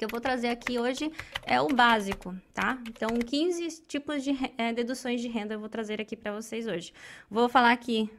que eu vou trazer aqui hoje é o básico, tá? Então, 15 tipos de é, deduções de renda eu vou trazer aqui para vocês hoje. Vou falar aqui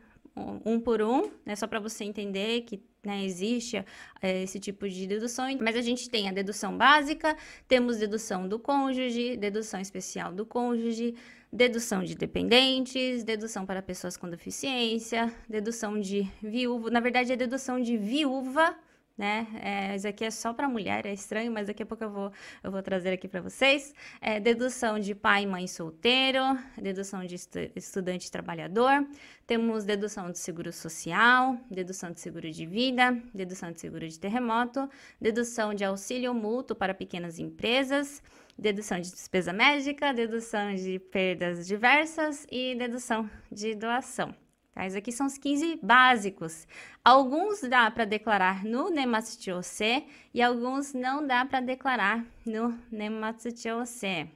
um por um, né, só para você entender que né, existe é, esse tipo de dedução, mas a gente tem a dedução básica, temos dedução do cônjuge, dedução especial do cônjuge, dedução de dependentes, dedução para pessoas com deficiência, dedução de viúva, na verdade é dedução de viúva né? É, isso aqui é só para mulher, é estranho, mas daqui a pouco eu vou, eu vou trazer aqui para vocês. É, dedução de pai e mãe solteiro, dedução de estu estudante trabalhador, temos dedução de seguro social, dedução de seguro de vida, dedução de seguro de terremoto, dedução de auxílio mútuo para pequenas empresas, dedução de despesa médica, dedução de perdas diversas e dedução de doação. Aqui são os 15 básicos. Alguns dá para declarar no Nematsuchose e alguns não dá para declarar no Nematsuchose.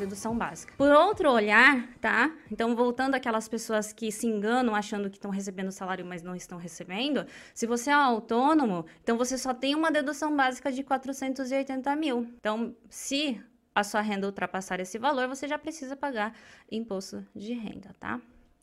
Dedução básica. Por outro olhar, tá? Então, voltando àquelas pessoas que se enganam achando que estão recebendo salário, mas não estão recebendo, se você é autônomo, então você só tem uma dedução básica de 480 mil. Então, se a sua renda ultrapassar esse valor, você já precisa pagar imposto de renda, tá?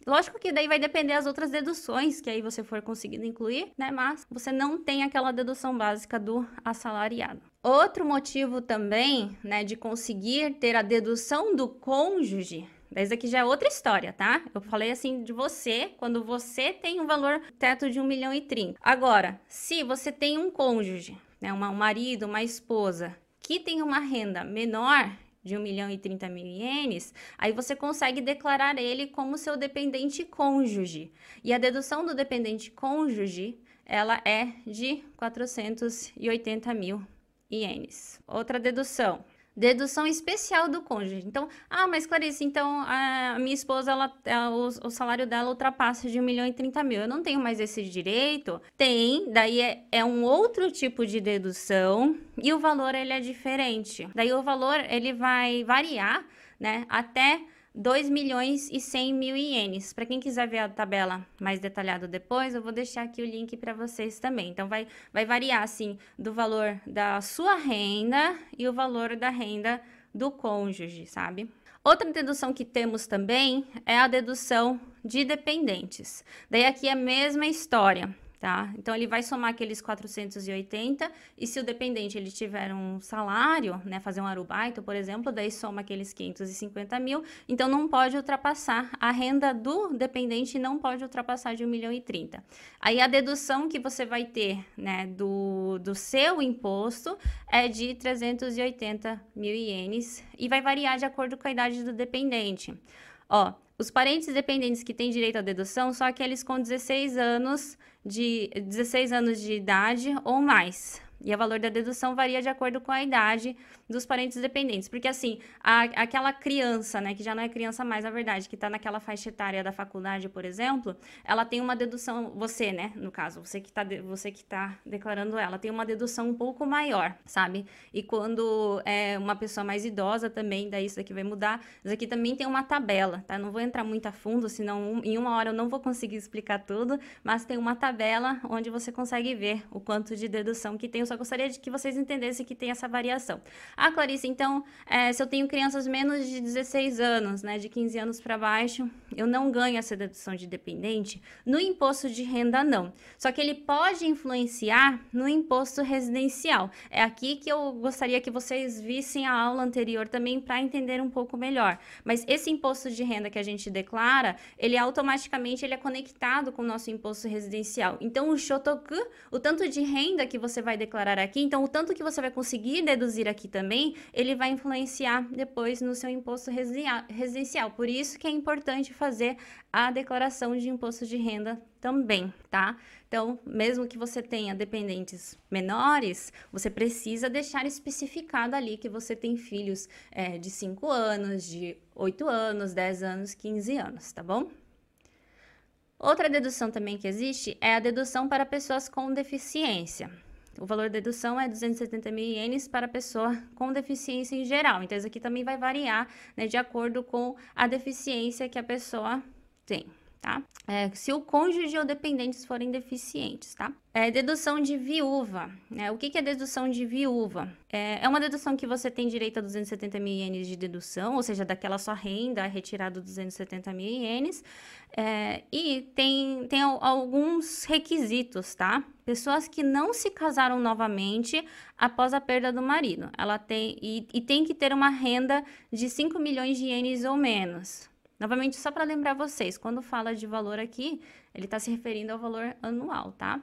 Lógico que daí vai depender as outras deduções que aí você for conseguindo incluir, né? Mas você não tem aquela dedução básica do assalariado. Outro motivo também, né, de conseguir ter a dedução do cônjuge isso aqui já é outra história, tá? Eu falei assim de você, quando você tem um valor teto de 1 milhão e 30. Agora, se você tem um cônjuge, né, um marido, uma esposa, que tem uma renda menor de 1 milhão e 30 mil ienes, aí você consegue declarar ele como seu dependente cônjuge. E a dedução do dependente cônjuge, ela é de 480 mil ienes. Outra dedução, dedução especial do cônjuge. Então, ah, mas Clarice, então a minha esposa, ela, ela o, o, salário dela ultrapassa de 1 milhão e 30 mil. Eu não tenho mais esse direito? Tem, daí é, é um outro tipo de dedução e o valor ele é diferente. Daí o valor ele vai variar, né, até 2 milhões e 100 mil ienes. Para quem quiser ver a tabela mais detalhada depois, eu vou deixar aqui o link para vocês também. Então, vai, vai variar, assim, do valor da sua renda e o valor da renda do cônjuge, sabe? Outra dedução que temos também é a dedução de dependentes. Daí aqui é a mesma história tá? Então ele vai somar aqueles 480 e se o dependente ele tiver um salário, né, fazer um arubaito, por exemplo, daí soma aqueles 550 mil, então não pode ultrapassar, a renda do dependente não pode ultrapassar de 1 milhão e 30. Aí a dedução que você vai ter, né, do, do seu imposto é de 380 mil ienes e vai variar de acordo com a idade do dependente. Ó, os parentes dependentes que têm direito à dedução são aqueles com 16 anos de 16 anos de idade ou mais. E o valor da dedução varia de acordo com a idade dos parentes dependentes. Porque, assim, a, aquela criança, né, que já não é criança mais, na verdade, que está naquela faixa etária da faculdade, por exemplo, ela tem uma dedução, você, né, no caso, você que está você que tá declarando ela, tem uma dedução um pouco maior, sabe? E quando é uma pessoa mais idosa também, daí isso aqui vai mudar. Isso aqui também tem uma tabela, tá? Não vou entrar muito a fundo, senão em uma hora eu não vou conseguir explicar tudo, mas tem uma tabela onde você consegue ver o quanto de dedução que tem. Só gostaria de que vocês entendessem que tem essa variação. Ah, Clarice, então, é, se eu tenho crianças menos de 16 anos, né, de 15 anos para baixo, eu não ganho essa dedução de dependente? No imposto de renda, não. Só que ele pode influenciar no imposto residencial. É aqui que eu gostaria que vocês vissem a aula anterior também para entender um pouco melhor. Mas esse imposto de renda que a gente declara, ele automaticamente ele é conectado com o nosso imposto residencial. Então, o shotoku, o tanto de renda que você vai declarar aqui, então o tanto que você vai conseguir deduzir aqui também, também, ele vai influenciar depois no seu imposto residencial. Por isso que é importante fazer a declaração de imposto de renda também, tá? Então, mesmo que você tenha dependentes menores, você precisa deixar especificado ali que você tem filhos é, de 5 anos, de 8 anos, 10 anos, 15 anos, tá bom? Outra dedução também que existe é a dedução para pessoas com deficiência. O valor da dedução é 270 mil ienes para pessoa com deficiência em geral. Então, isso aqui também vai variar né, de acordo com a deficiência que a pessoa tem tá? É, se o cônjuge ou dependentes forem deficientes, tá? É, dedução de viúva. Né? O que, que é dedução de viúva? É, é, uma dedução que você tem direito a 270 mil ienes de dedução, ou seja, daquela sua renda é retirado 270 mil ienes. É, e tem, tem alguns requisitos, tá? Pessoas que não se casaram novamente após a perda do marido. Ela tem, e, e tem que ter uma renda de 5 milhões de ienes ou menos. Novamente, só para lembrar vocês, quando fala de valor aqui, ele está se referindo ao valor anual, tá?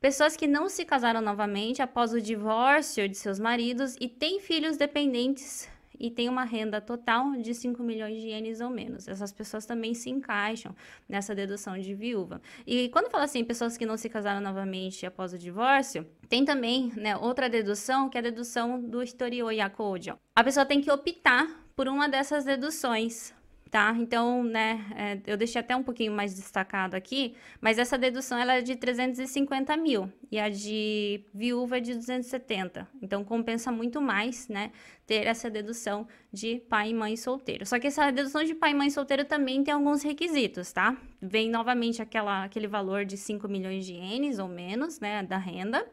Pessoas que não se casaram novamente após o divórcio de seus maridos e têm filhos dependentes e têm uma renda total de 5 milhões de ienes ou menos. Essas pessoas também se encaixam nessa dedução de viúva. E quando fala assim, pessoas que não se casaram novamente após o divórcio, tem também né, outra dedução, que é a dedução do historio yakojo. A pessoa tem que optar por uma dessas deduções tá? Então, né, é, eu deixei até um pouquinho mais destacado aqui, mas essa dedução ela é de 350 mil e a de viúva é de 270. Então, compensa muito mais, né, ter essa dedução de pai e mãe solteiro. Só que essa dedução de pai e mãe solteiro também tem alguns requisitos, tá? Vem novamente aquela, aquele valor de 5 milhões de ienes ou menos, né, da renda.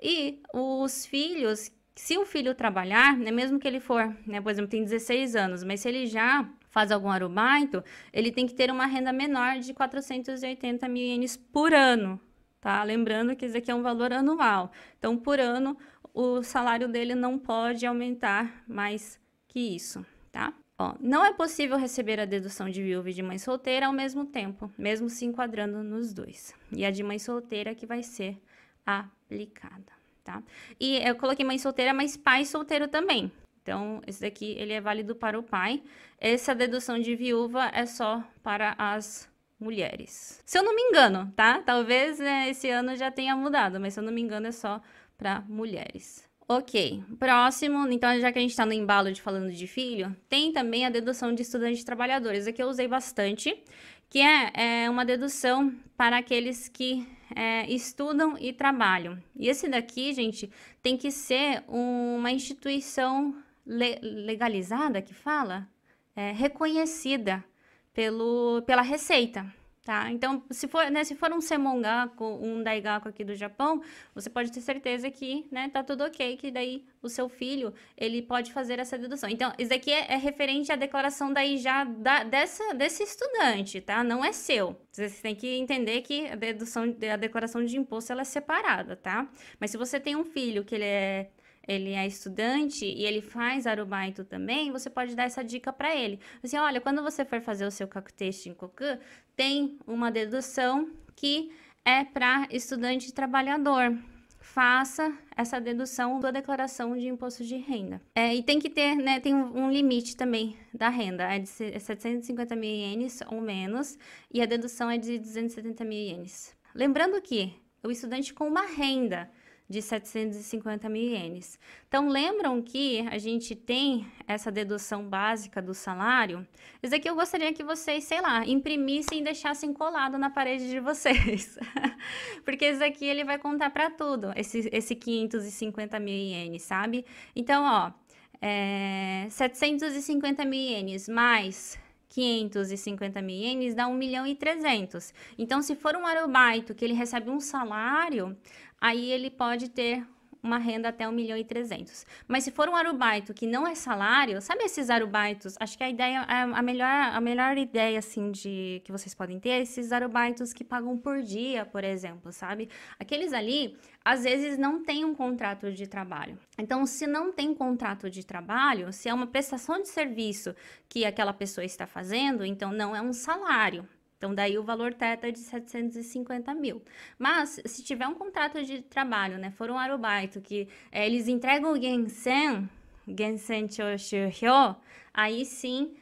E os filhos se o filho trabalhar, né, mesmo que ele for, né, por exemplo, tem 16 anos, mas se ele já faz algum arubaito, ele tem que ter uma renda menor de 480 mil ienes por ano, tá? Lembrando que isso aqui é um valor anual. Então, por ano, o salário dele não pode aumentar mais que isso, tá? Ó, não é possível receber a dedução de viúva e de mãe solteira ao mesmo tempo, mesmo se enquadrando nos dois. E a de mãe solteira que vai ser aplicada, tá? E eu coloquei mãe solteira, mas pai solteiro também, então, esse daqui ele é válido para o pai. Essa dedução de viúva é só para as mulheres. Se eu não me engano, tá? Talvez né, esse ano já tenha mudado, mas se eu não me engano é só para mulheres. Ok, próximo, então já que a gente está no embalo de falando de filho, tem também a dedução de estudantes trabalhadores. Aqui eu usei bastante, que é, é uma dedução para aqueles que é, estudam e trabalham. E esse daqui, gente, tem que ser uma instituição le legalizada que fala, é, reconhecida pelo, pela Receita. Tá? Então, se for, né, se for um semongaku, um daigaku aqui do Japão, você pode ter certeza que, né, tá tudo ok, que daí o seu filho, ele pode fazer essa dedução. Então, isso aqui é, é referente à declaração daí já da, dessa, desse estudante, tá? Não é seu. Você tem que entender que a dedução, a declaração de imposto, ela é separada, tá? Mas se você tem um filho que ele é ele é estudante e ele faz arubaito também, você pode dar essa dica para ele. Assim, olha, quando você for fazer o seu kakuteishi em Koku, tem uma dedução que é para estudante trabalhador. Faça essa dedução da declaração de imposto de renda. É, e tem que ter, né, tem um limite também da renda, é de 750 mil ienes ou menos, e a dedução é de 270 mil ienes. Lembrando que o estudante com uma renda de 750 mil ienes. Então, lembram que a gente tem essa dedução básica do salário? Isso aqui eu gostaria que vocês, sei lá, imprimissem e deixassem colado na parede de vocês. Porque isso aqui ele vai contar para tudo, esse, esse 550 mil ienes, sabe? Então, ó, é, 750 mil ienes mais 550 mil ienes dá 1 milhão e 300. Então, se for um arubaito que ele recebe um salário, aí ele pode ter uma renda até 1 milhão e 300. Mas se for um arubaito que não é salário, sabe esses arubaitos? Acho que a ideia, a, melhor, a melhor ideia, assim, de que vocês podem ter é esses arubaitos que pagam por dia, por exemplo, sabe? Aqueles ali, às vezes, não tem um contrato de trabalho. Então, se não tem contrato de trabalho, se é uma prestação de serviço que aquela pessoa está fazendo, então não é um salário, então, daí o valor teto é de 750 mil. Mas, se tiver um contrato de trabalho, né, for um arubaito, que é, eles entregam o Gensen, Gensen Choshuhyo, aí sim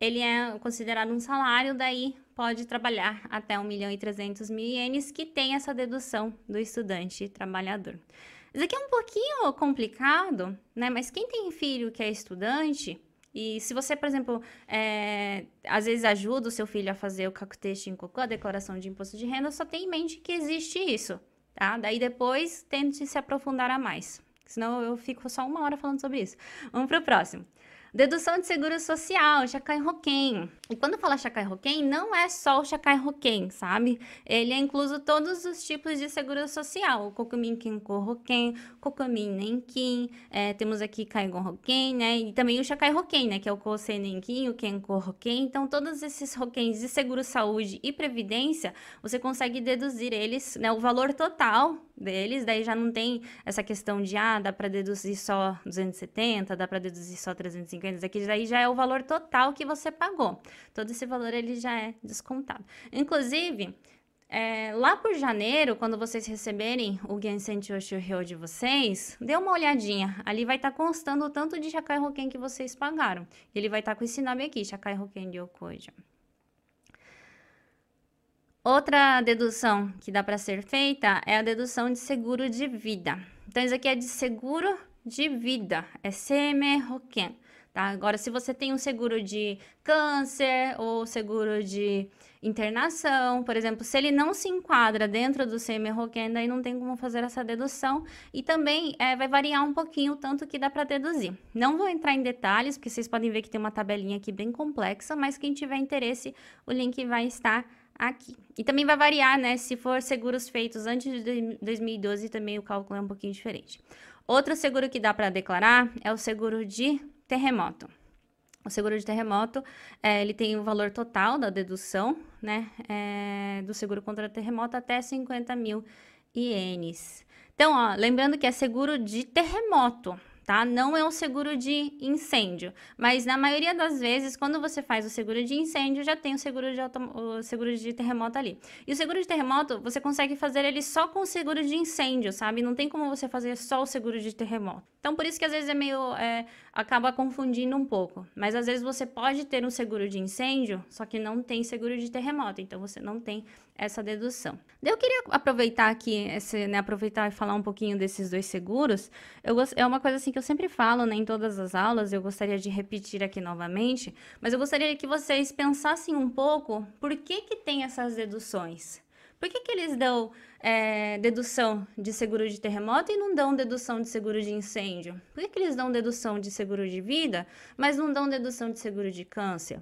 ele é considerado um salário, daí pode trabalhar até 1 milhão e 300 mil ienes, que tem essa dedução do estudante trabalhador. Isso aqui é um pouquinho complicado, né? Mas quem tem filho que é estudante, e se você, por exemplo, é, às vezes ajuda o seu filho a fazer o Kakuteishi em Cocô, a declaração de imposto de renda, só tem em mente que existe isso, tá? Daí depois tente se aprofundar a mais. Senão eu fico só uma hora falando sobre isso. Vamos para o próximo. Dedução de seguro social, Chacai Roquem. E quando fala Chacai Roquem, não é só o Chacai Roquem, sabe? Ele é incluso todos os tipos de seguro social. O Kokumin Kenko Roquem, Kokumin Nenkin, é, temos aqui Kaigon Roquem, né? E também o Chacai Roquem, né? Que é o Kosei o Kenko Roquem. Então, todos esses Roquens de seguro saúde e previdência, você consegue deduzir eles, né? O valor total deles, daí já não tem essa questão de, ah, dá para deduzir só 270, dá para deduzir só 350, isso aqui daí já é o valor total que você pagou. Todo esse valor ele já é descontado. Inclusive, é, lá por janeiro, quando vocês receberem o Gensen Choshuryo de vocês, dê uma olhadinha. Ali vai estar tá constando o tanto de Shakai Hoken que vocês pagaram. Ele vai estar tá com esse nome aqui, Shakai Hoken Ryokoja. Outra dedução que dá para ser feita é a dedução de seguro de vida. Então, isso aqui é de seguro de vida, é CM Roken, tá? Agora, se você tem um seguro de câncer ou seguro de internação, por exemplo, se ele não se enquadra dentro do CM Roken, daí não tem como fazer essa dedução e também é, vai variar um pouquinho o tanto que dá para deduzir. Não vou entrar em detalhes, porque vocês podem ver que tem uma tabelinha aqui bem complexa, mas quem tiver interesse, o link vai estar aqui. E também vai variar, né? Se for seguros feitos antes de 2012, também o cálculo é um pouquinho diferente. Outro seguro que dá para declarar é o seguro de terremoto. O seguro de terremoto, é, ele tem o valor total da dedução, né, é, do seguro contra terremoto até 50 mil ienes. Então, ó, lembrando que é seguro de terremoto, tá? Não é um seguro de incêndio, mas na maioria das vezes, quando você faz o seguro de incêndio, já tem o seguro de, o seguro de terremoto ali. E o seguro de terremoto, você consegue fazer ele só com o seguro de incêndio, sabe? Não tem como você fazer só o seguro de terremoto. Então, por isso que às vezes é meio. É, acaba confundindo um pouco. Mas às vezes você pode ter um seguro de incêndio, só que não tem seguro de terremoto. Então, você não tem essa dedução. Eu queria aproveitar aqui, esse, né, aproveitar e falar um pouquinho desses dois seguros. Eu. É uma coisa assim que eu sempre falo né, em todas as aulas, eu gostaria de repetir aqui novamente, mas eu gostaria que vocês pensassem um pouco por que, que tem essas deduções. Por que, que eles dão é, dedução de seguro de terremoto e não dão dedução de seguro de incêndio? Por que, que eles dão dedução de seguro de vida, mas não dão dedução de seguro de câncer?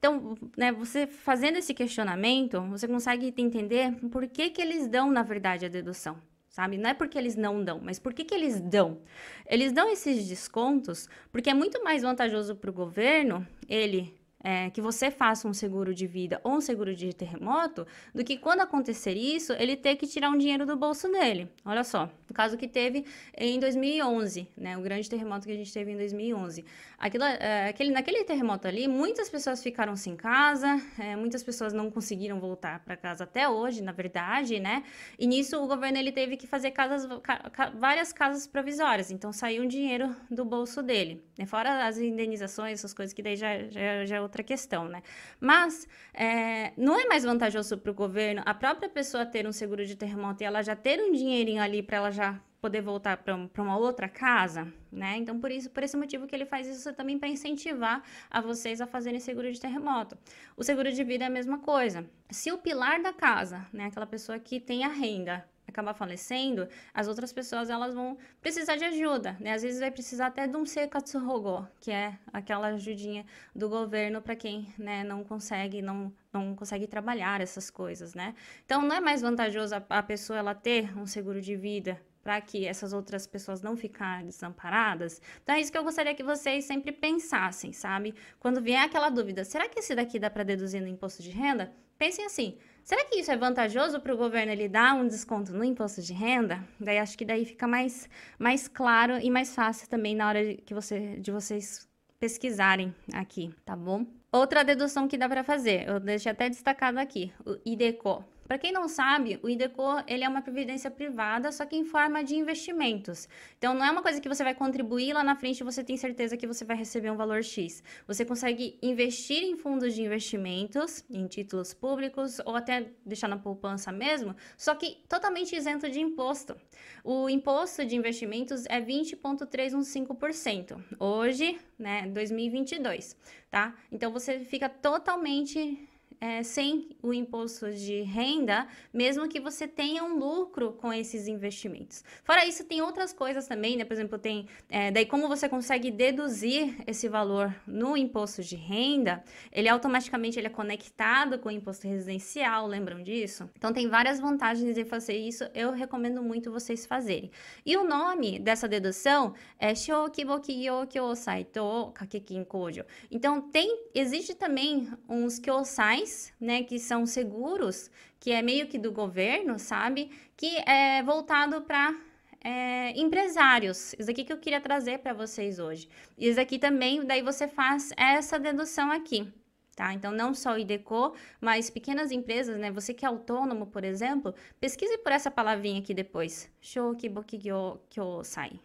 Então, né, você fazendo esse questionamento, você consegue entender por que, que eles dão, na verdade, a dedução, sabe? Não é porque eles não dão, mas por que, que eles dão? Eles dão esses descontos porque é muito mais vantajoso para o governo ele é, que você faça um seguro de vida ou um seguro de terremoto, do que quando acontecer isso, ele ter que tirar um dinheiro do bolso dele. Olha só, o caso que teve em 2011, né, o grande terremoto que a gente teve em 2011. Aquilo, é, aquele, naquele terremoto ali, muitas pessoas ficaram sem casa, é, muitas pessoas não conseguiram voltar para casa até hoje, na verdade, né? E nisso o governo ele teve que fazer casas, ca, várias casas provisórias, então saiu um dinheiro do bolso dele, né? fora as indenizações, essas coisas que daí já, já, já outra questão, né? Mas é, não é mais vantajoso para o governo a própria pessoa ter um seguro de terremoto e ela já ter um dinheirinho ali para ela já poder voltar para uma outra casa, né? Então, por isso, por esse motivo que ele faz isso também para incentivar a vocês a fazerem seguro de terremoto. O seguro de vida é a mesma coisa. Se o pilar da casa, né, aquela pessoa que tem a renda, acabar falecendo, as outras pessoas elas vão precisar de ajuda, né? Às vezes vai precisar até de um sekatsuhogo, que é aquela ajudinha do governo para quem, né, não consegue, não não consegue trabalhar essas coisas, né? Então não é mais vantajoso a, a pessoa ela ter um seguro de vida para que essas outras pessoas não ficarem desamparadas. Então é isso que eu gostaria que vocês sempre pensassem, sabe? Quando vier aquela dúvida, será que esse daqui dá para deduzir no imposto de renda? Pensem assim, Será que isso é vantajoso para o governo ele dar um desconto no imposto de renda? Daí acho que daí fica mais, mais claro e mais fácil também na hora de, que você, de vocês pesquisarem aqui, tá bom? Outra dedução que dá para fazer, eu deixei até destacado aqui, o IDECO. Para quem não sabe, o IDECO ele é uma previdência privada, só que em forma de investimentos. Então, não é uma coisa que você vai contribuir lá na frente e você tem certeza que você vai receber um valor X. Você consegue investir em fundos de investimentos, em títulos públicos ou até deixar na poupança mesmo, só que totalmente isento de imposto. O imposto de investimentos é 20,315%. Hoje, né, 2022, tá? Então, você fica totalmente é, sem o imposto de renda, mesmo que você tenha um lucro com esses investimentos. Fora isso, tem outras coisas também, né? Por exemplo, tem é, daí como você consegue deduzir esse valor no imposto de renda, ele automaticamente ele é conectado com o imposto residencial, lembram disso? Então tem várias vantagens de fazer isso, eu recomendo muito vocês fazerem. E o nome dessa dedução é Shokibokiyo Kyosaito Kakekin Kojo. Então tem existe também uns kyosais, né, que são seguros, que é meio que do governo, sabe? Que é voltado para é, empresários. Isso aqui que eu queria trazer para vocês hoje. Isso aqui também, daí você faz essa dedução aqui. Tá? Então, não só o IDECO, mas pequenas empresas, né? Você que é autônomo, por exemplo, pesquise por essa palavrinha aqui depois. Shokibokigyo kyosai.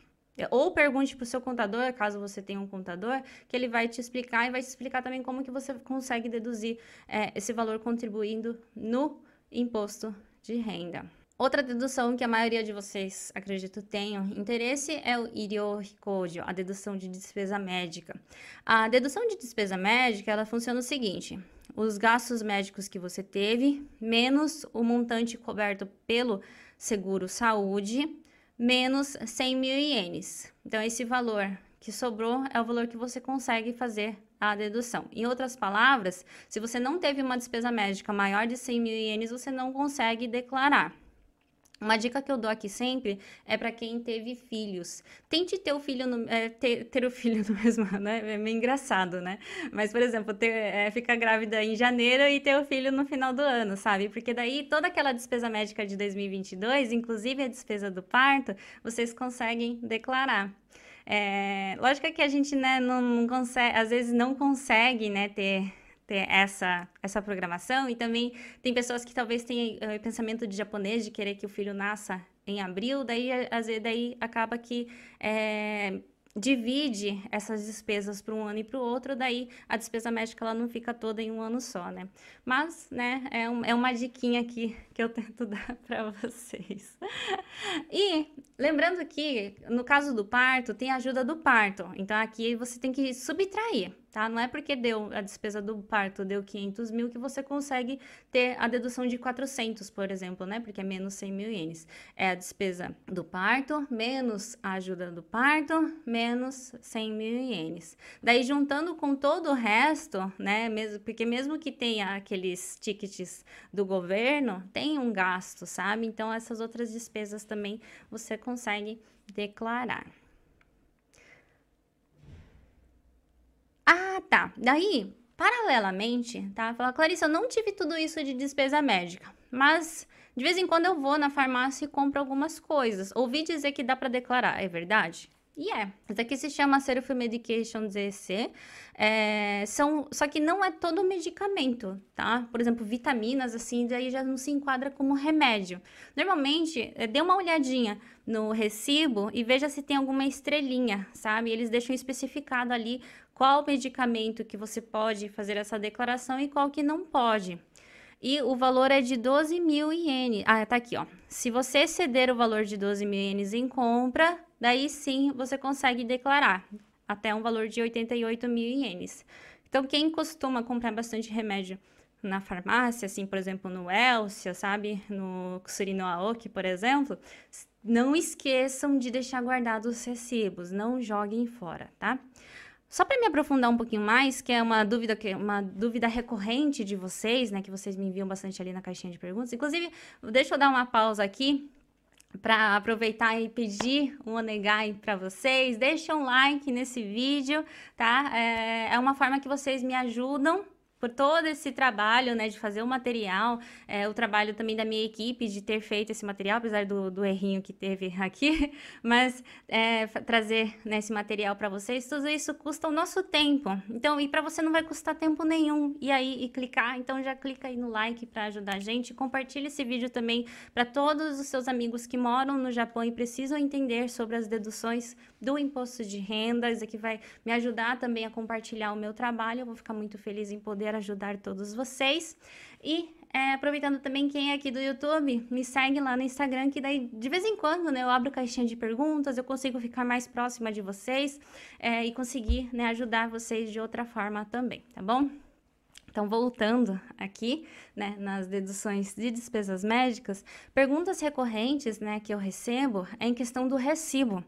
Ou pergunte para o seu contador, caso você tenha um contador, que ele vai te explicar e vai te explicar também como que você consegue deduzir é, esse valor contribuindo no imposto de renda. Outra dedução que a maioria de vocês, acredito, tenham interesse é o Irio Hikojo, a dedução de despesa médica. A dedução de despesa médica, ela funciona o seguinte: os gastos médicos que você teve, menos o montante coberto pelo seguro saúde, menos 100 mil ienes. Então, esse valor que sobrou é o valor que você consegue fazer a dedução. Em outras palavras, se você não teve uma despesa médica maior de 100 mil ienes, você não consegue declarar. Uma dica que eu dou aqui sempre é para quem teve filhos. Tente ter o filho no, é, ter, ter, o filho no mesmo ano, né? É meio engraçado, né? Mas, por exemplo, ter, é, ficar grávida em janeiro e ter o filho no final do ano, sabe? Porque daí toda aquela despesa médica de 2022, inclusive a despesa do parto, vocês conseguem declarar. É, lógico que a gente né, não, não consegue, às vezes não consegue né, ter ter essa, essa programação. E também tem pessoas que talvez tenham uh, pensamento de japonês, de querer que o filho nasça em abril, daí, às vezes, daí acaba que é, divide essas despesas para um ano e para o outro, daí a despesa médica ela não fica toda em um ano só, né? Mas, né, é, um, é uma diquinha aqui que eu tento dar para vocês. E lembrando que no caso do parto, tem ajuda do parto. Então aqui você tem que subtrair tá? Não é porque deu a despesa do parto deu 500 mil que você consegue ter a dedução de 400, por exemplo, né? Porque é menos 100 mil ienes. É a despesa do parto menos a ajuda do parto menos 100 mil ienes. Daí juntando com todo o resto, né? Mesmo, porque mesmo que tenha aqueles tickets do governo, tem um gasto, sabe? Então essas outras despesas também você consegue declarar. Ah, tá. Daí, paralelamente, tá? Fala, Clarissa, eu não tive tudo isso de despesa médica, mas de vez em quando eu vou na farmácia e compro algumas coisas. Ouvi dizer que dá para declarar, é verdade? E é. Isso aqui se chama Self Medication DEC. É, são, só que não é todo medicamento, tá? Por exemplo, vitaminas, assim, daí já não se enquadra como remédio. Normalmente, é, dê uma olhadinha no recibo e veja se tem alguma estrelinha, sabe? Eles deixam especificado ali qual medicamento que você pode fazer essa declaração e qual que não pode. E o valor é de 12 mil ienes. Ah, tá aqui, ó. Se você exceder o valor de 12 mil ienes em compra, daí sim você consegue declarar até um valor de 88 mil ienes. Então, quem costuma comprar bastante remédio na farmácia, assim, por exemplo, no Elcia, sabe? No Surino Aoki, por exemplo, não esqueçam de deixar guardados os recibos, não joguem fora, tá? Só para me aprofundar um pouquinho mais, que é uma dúvida que uma dúvida recorrente de vocês, né, que vocês me enviam bastante ali na caixinha de perguntas. Inclusive, deixa eu dar uma pausa aqui para aproveitar e pedir um onegai para vocês. Deixa um like nesse vídeo, tá? É, é uma forma que vocês me ajudam por todo esse trabalho, né, de fazer o material, é, o trabalho também da minha equipe de ter feito esse material, apesar do, do errinho que teve aqui, mas é, trazer né, esse material para vocês, tudo isso custa o nosso tempo. Então, e para você não vai custar tempo nenhum e aí e clicar, então já clica aí no like para ajudar a gente, compartilhe esse vídeo também para todos os seus amigos que moram no Japão e precisam entender sobre as deduções do imposto de renda. Isso aqui vai me ajudar também a compartilhar o meu trabalho. Eu vou ficar muito feliz em poder ajudar todos vocês. E é, aproveitando também quem é aqui do YouTube, me segue lá no Instagram, que daí de vez em quando né, eu abro caixinha de perguntas, eu consigo ficar mais próxima de vocês é, e conseguir né, ajudar vocês de outra forma também, tá bom? Então, voltando aqui, né, nas deduções de despesas médicas, perguntas recorrentes, né, que eu recebo é em questão do recibo.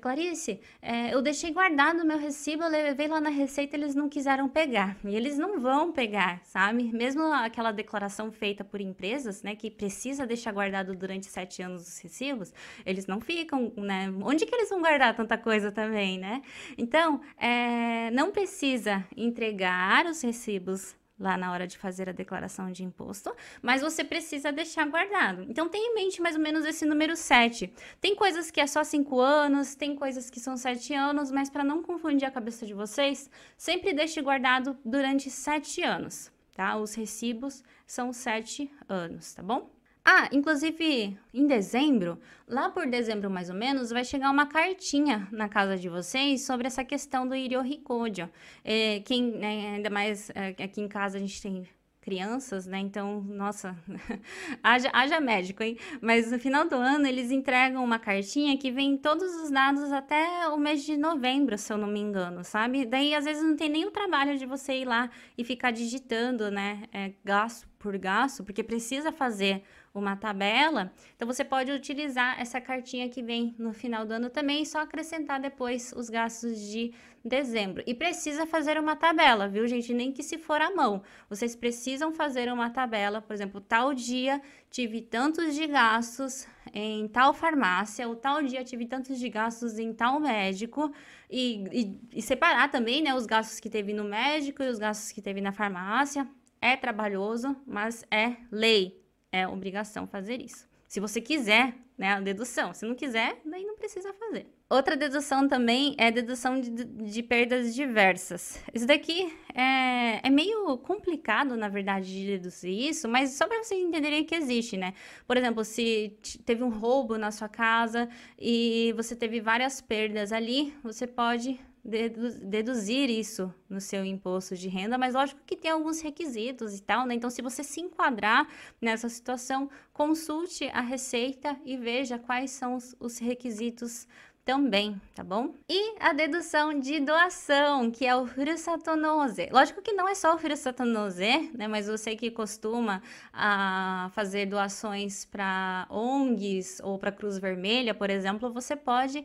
Clarice, é, eu deixei guardado meu recibo, eu levei lá na Receita, eles não quiseram pegar. E eles não vão pegar, sabe? Mesmo aquela declaração feita por empresas, né, que precisa deixar guardado durante sete anos os recibos, eles não ficam, né? Onde que eles vão guardar tanta coisa também, né? Então, é, não precisa entregar os recibos lá na hora de fazer a declaração de imposto, mas você precisa deixar guardado. Então, tenha em mente mais ou menos esse número 7. Tem coisas que é só 5 anos, tem coisas que são 7 anos, mas para não confundir a cabeça de vocês, sempre deixe guardado durante 7 anos, tá? Os recibos são 7 anos, tá bom? Ah, inclusive em dezembro, lá por dezembro mais ou menos, vai chegar uma cartinha na casa de vocês sobre essa questão do Iriohikodio. É, quem, né, ainda mais é, aqui em casa a gente tem crianças, né? Então, nossa, haja, haja médico, hein? Mas no final do ano eles entregam uma cartinha que vem todos os dados até o mês de novembro, se eu não me engano, sabe? Daí às vezes não tem nem o trabalho de você ir lá e ficar digitando, né? É, gasto por gasto, porque precisa fazer uma tabela, então você pode utilizar essa cartinha que vem no final do ano também e só acrescentar depois os gastos de dezembro. E precisa fazer uma tabela, viu, gente? Nem que se for à mão. Vocês precisam fazer uma tabela, por exemplo, tal dia tive tantos de gastos em tal farmácia, ou tal dia tive tantos de gastos em tal médico, e, e, e separar também, né, os gastos que teve no médico e os gastos que teve na farmácia. É trabalhoso, mas é lei é obrigação fazer isso. Se você quiser, né, a dedução. Se não quiser, daí não precisa fazer. Outra dedução também é dedução de, de perdas diversas. Isso daqui é, é, meio complicado, na verdade, de deduzir isso, mas só para vocês entenderem que existe, né? Por exemplo, se teve um roubo na sua casa e você teve várias perdas ali, você pode deduzir isso no seu imposto de renda, mas lógico que tem alguns requisitos e tal, né? Então, se você se enquadrar nessa situação, consulte a Receita e veja quais são os, os requisitos também, tá bom? E a dedução de doação, que é o Furusatonose. Lógico que não é só o Furusatonose, né? Mas você que costuma a, fazer doações para ONGs ou para Cruz Vermelha, por exemplo, você pode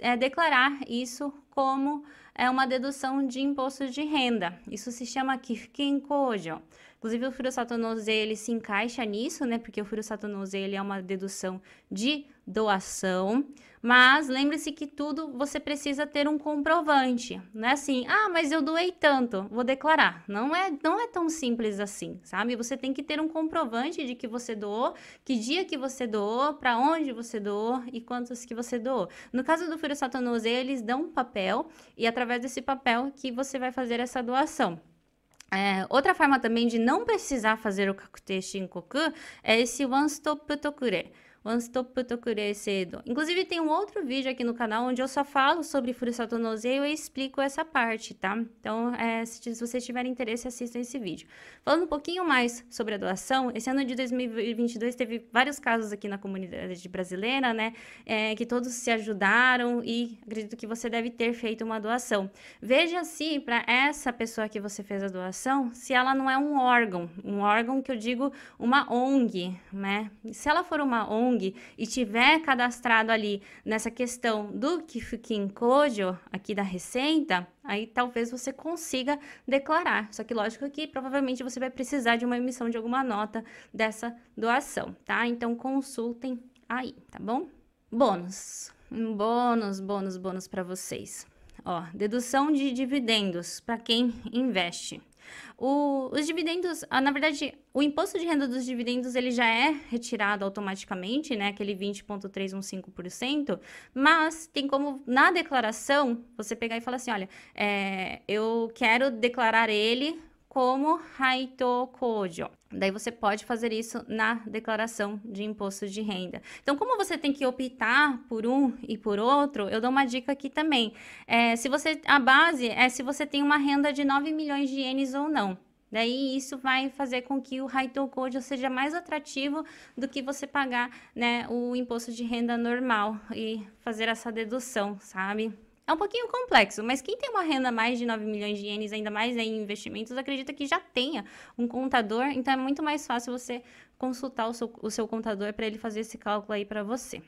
é, declarar isso como é, uma dedução de imposto de renda. Isso se chama Kifkin Kojo. Inclusive, o Furusatonose, ele se encaixa nisso, né? Porque o Furusatonose, ele é uma dedução de doação. Mas lembre-se que tudo você precisa ter um comprovante. Não é assim, ah, mas eu doei tanto, vou declarar. Não é, não é tão simples assim, sabe? Você tem que ter um comprovante de que você doou, que dia que você doou, para onde você doou e quantos que você doou. No caso do Furusatonose, eles dão um papel e através desse papel que você vai fazer essa doação. É, outra forma também de não precisar fazer o kakute shinkoku é esse one stop tokure. One Stop Tokure Cedo. Inclusive, tem um outro vídeo aqui no canal onde eu só falo sobre Furusatonose e eu explico essa parte, tá? Então, é, se, se vocês tiverem interesse, assistam esse vídeo. Falando um pouquinho mais sobre a doação, esse ano de 2022 teve vários casos aqui na comunidade brasileira, né? É, que todos se ajudaram e acredito que você deve ter feito uma doação. Veja se, para essa pessoa que você fez a doação, se ela não é um órgão, um órgão que eu digo uma ONG, né? Se ela for uma ONG, ONG e tiver cadastrado ali nessa questão do Kifukin Kojo, aqui da Receita, aí talvez você consiga declarar. Só que lógico que provavelmente você vai precisar de uma emissão de alguma nota dessa doação, tá? Então consultem aí, tá bom? Bônus. Bônus, bônus, bônus para vocês. Ó, dedução de dividendos para quem investe. O, os dividendos, ah, na verdade, o imposto de renda dos dividendos ele já é retirado automaticamente, né? Aquele 20,315%, mas tem como na declaração você pegar e falar assim: olha, é, eu quero declarar ele como Haito Kojo. Daí você pode fazer isso na declaração de imposto de renda. Então, como você tem que optar por um e por outro, eu dou uma dica aqui também. É, se você a base é se você tem uma renda de 9 milhões de ienes ou não. Daí isso vai fazer com que o Raito Code seja mais atrativo do que você pagar né, o imposto de renda normal e fazer essa dedução, sabe? É um pouquinho complexo, mas quem tem uma renda mais de 9 milhões de ienes, ainda mais em investimentos, acredita que já tenha um contador, então é muito mais fácil você consultar o seu, o seu contador para ele fazer esse cálculo aí para você.